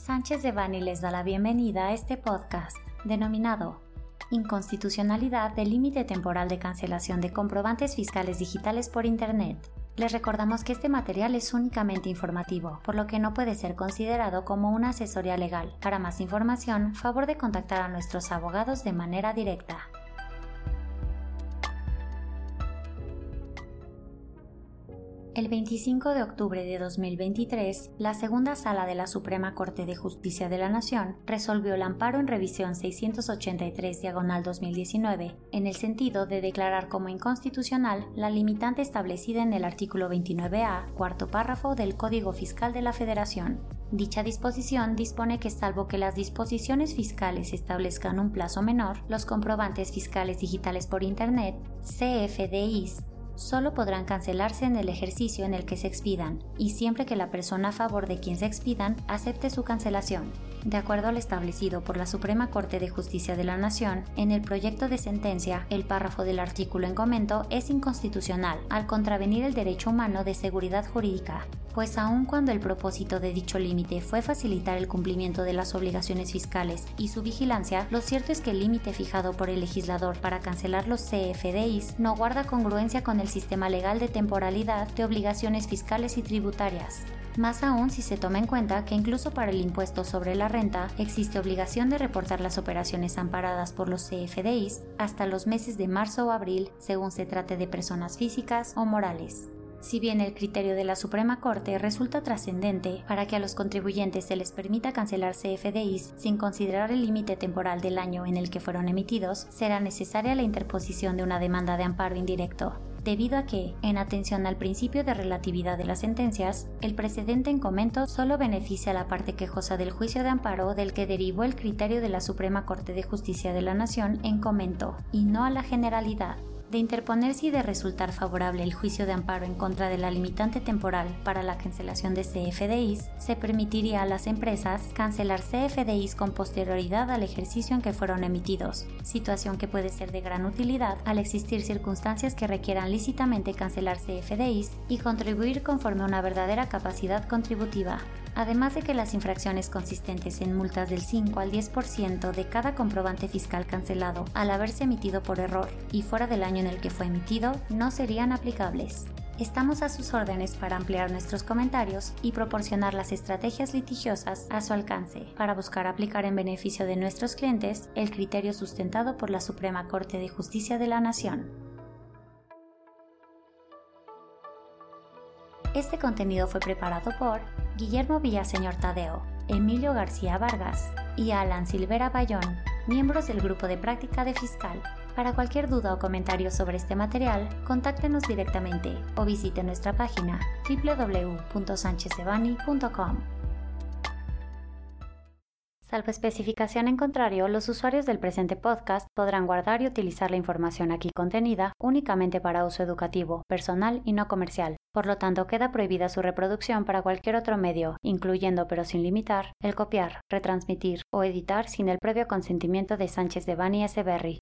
Sánchez de Bani les da la bienvenida a este podcast denominado Inconstitucionalidad del límite temporal de cancelación de comprobantes fiscales digitales por Internet. Les recordamos que este material es únicamente informativo, por lo que no puede ser considerado como una asesoría legal. Para más información, favor de contactar a nuestros abogados de manera directa. El 25 de octubre de 2023, la segunda sala de la Suprema Corte de Justicia de la Nación resolvió el amparo en revisión 683 diagonal 2019 en el sentido de declarar como inconstitucional la limitante establecida en el artículo 29A, cuarto párrafo del Código Fiscal de la Federación. Dicha disposición dispone que salvo que las disposiciones fiscales establezcan un plazo menor, los comprobantes fiscales digitales por Internet, CFDIs, solo podrán cancelarse en el ejercicio en el que se expidan y siempre que la persona a favor de quien se expidan acepte su cancelación. De acuerdo al establecido por la Suprema Corte de Justicia de la Nación, en el proyecto de sentencia, el párrafo del artículo en comento es inconstitucional al contravenir el derecho humano de seguridad jurídica, pues aun cuando el propósito de dicho límite fue facilitar el cumplimiento de las obligaciones fiscales y su vigilancia, lo cierto es que el límite fijado por el legislador para cancelar los CFDIs no guarda congruencia con el sistema legal de temporalidad de obligaciones fiscales y tributarias. Más aún si se toma en cuenta que incluso para el impuesto sobre la renta existe obligación de reportar las operaciones amparadas por los CFDIs hasta los meses de marzo o abril según se trate de personas físicas o morales. Si bien el criterio de la Suprema Corte resulta trascendente para que a los contribuyentes se les permita cancelar CFDIs sin considerar el límite temporal del año en el que fueron emitidos, será necesaria la interposición de una demanda de amparo indirecto, debido a que, en atención al principio de relatividad de las sentencias, el precedente en comento solo beneficia a la parte quejosa del juicio de amparo del que derivó el criterio de la Suprema Corte de Justicia de la Nación en comento, y no a la generalidad de interponerse y de resultar favorable el juicio de amparo en contra de la limitante temporal para la cancelación de CFDIs, se permitiría a las empresas cancelar CFDIs con posterioridad al ejercicio en que fueron emitidos, situación que puede ser de gran utilidad al existir circunstancias que requieran lícitamente cancelar CFDIs y contribuir conforme a una verdadera capacidad contributiva. Además de que las infracciones consistentes en multas del 5 al 10% de cada comprobante fiscal cancelado al haberse emitido por error y fuera del año en el que fue emitido no serían aplicables. Estamos a sus órdenes para ampliar nuestros comentarios y proporcionar las estrategias litigiosas a su alcance para buscar aplicar en beneficio de nuestros clientes el criterio sustentado por la Suprema Corte de Justicia de la Nación. Este contenido fue preparado por Guillermo Villaseñor Tadeo, Emilio García Vargas y Alan Silvera Bayón, miembros del grupo de práctica de fiscal. Para cualquier duda o comentario sobre este material, contáctenos directamente o visite nuestra página www.sanchezebani.com. Salvo especificación en contrario, los usuarios del presente podcast podrán guardar y utilizar la información aquí contenida únicamente para uso educativo, personal y no comercial. Por lo tanto, queda prohibida su reproducción para cualquier otro medio, incluyendo pero sin limitar, el copiar, retransmitir o editar sin el previo consentimiento de Sánchez de Bani S. Berry,